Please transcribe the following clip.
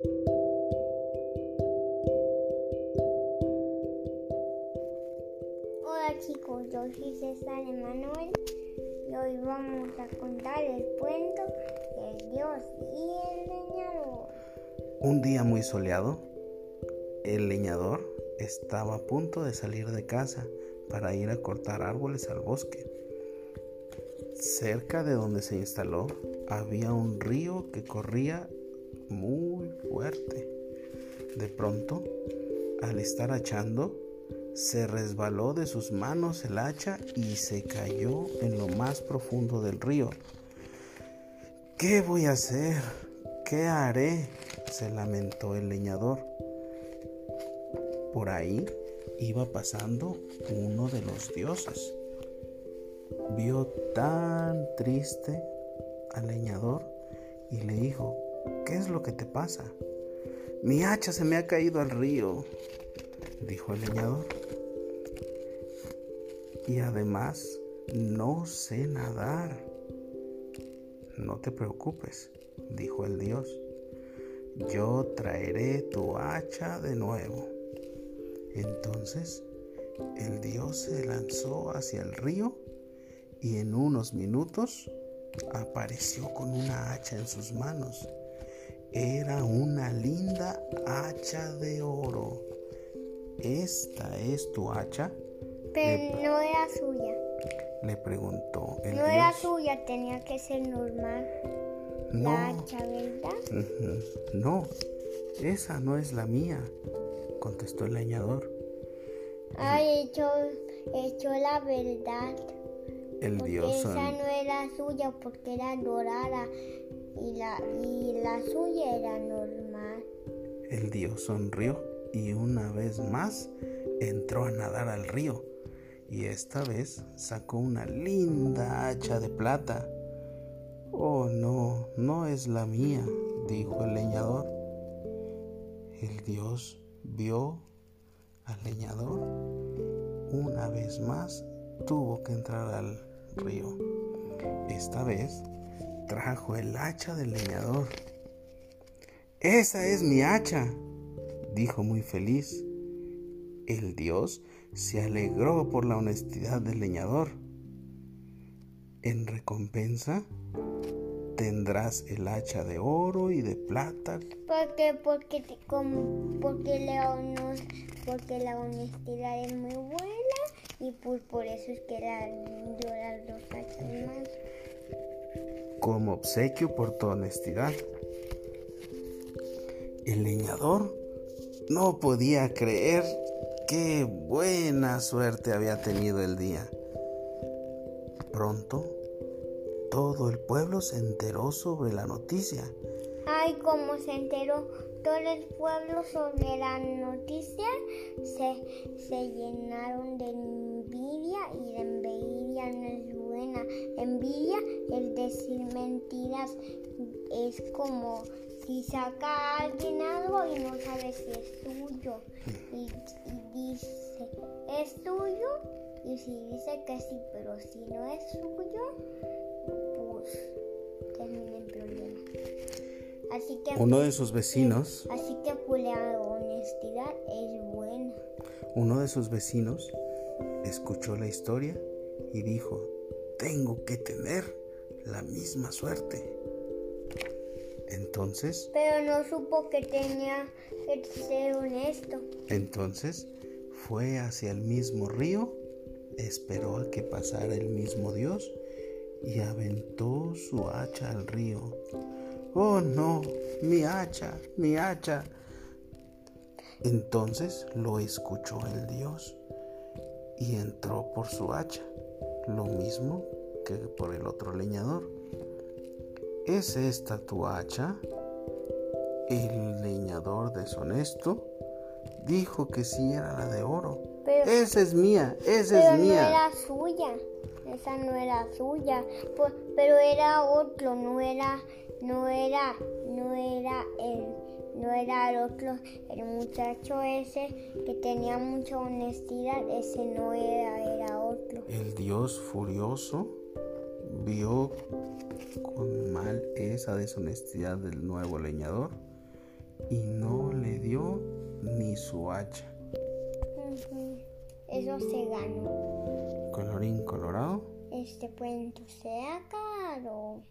Hola chicos, yo soy César Emanuel y hoy vamos a contar el cuento del Dios y el leñador. Un día muy soleado, el leñador estaba a punto de salir de casa para ir a cortar árboles al bosque. Cerca de donde se instaló había un río que corría muy fuerte. De pronto, al estar hachando, se resbaló de sus manos el hacha y se cayó en lo más profundo del río. ¿Qué voy a hacer? ¿Qué haré? se lamentó el leñador. Por ahí iba pasando uno de los dioses. Vio tan triste al leñador y le dijo, ¿qué es lo que te pasa? Mi hacha se me ha caído al río, dijo el leñador. Y además no sé nadar. No te preocupes, dijo el dios. Yo traeré tu hacha de nuevo. Entonces el dios se lanzó hacia el río y en unos minutos apareció con una hacha en sus manos. Era una linda hacha de oro. ¿Esta es tu hacha? Pero no era suya. Le preguntó el no dios. era suya, tenía que ser normal. No. La hacha, ¿verdad? No, esa no es la mía, contestó el leñador. Ay, hecho, hecho la verdad. El Porque dios esa no era suya porque era dorada y la, y la suya era normal. El dios sonrió y una vez más entró a nadar al río y esta vez sacó una linda hacha de plata. Oh no, no es la mía, dijo el leñador. El dios vio al leñador. Una vez más tuvo que entrar al río. Esta vez trajo el hacha del leñador. Esa es mi hacha, dijo muy feliz. El dios se alegró por la honestidad del leñador. En recompensa tendrás el hacha de oro y de plata. Porque, porque, te- como- porque, la, porque la honestidad es muy buena y pues por eso es que la, dio las dos hachas más. Como obsequio por tu honestidad. El leñador no podía creer qué buena suerte había tenido el día. Pronto, todo el pueblo se enteró sobre la noticia. Ay, como se enteró todo el pueblo sobre la noticia, se, se llenaron de envidia y la envidia no es buena. Envidia es decir mentiras, es como si saca a alguien algo y no sabe si es suyo y, y dice, es tuyo y si dice que sí, pero si no es suyo, pues termina en problemas. Así que, Uno de sus vecinos, así que pues, la honestidad es buena. uno de sus vecinos, escuchó la historia y dijo, tengo que tener la misma suerte. Entonces, Pero no supo que tenía que ser honesto. entonces fue hacia el mismo río, esperó a que pasara el mismo Dios y aventó su hacha al río. Oh no, mi hacha, mi hacha. Entonces lo escuchó el Dios y entró por su hacha, lo mismo que por el otro leñador. ¿Es esta tu hacha? El leñador deshonesto dijo que sí era la de oro. Pero, Esa es mía, esa pero es no mía. era suya. Esa no era suya. Pero era otro, no era, no era, no era el, no era el otro, el muchacho ese que tenía mucha honestidad, ese no era, era otro. El dios furioso vio con mal esa deshonestidad del nuevo leñador y no le dio ni su hacha. Eso se ganó. Colorín colorado. Este cuento se acabó.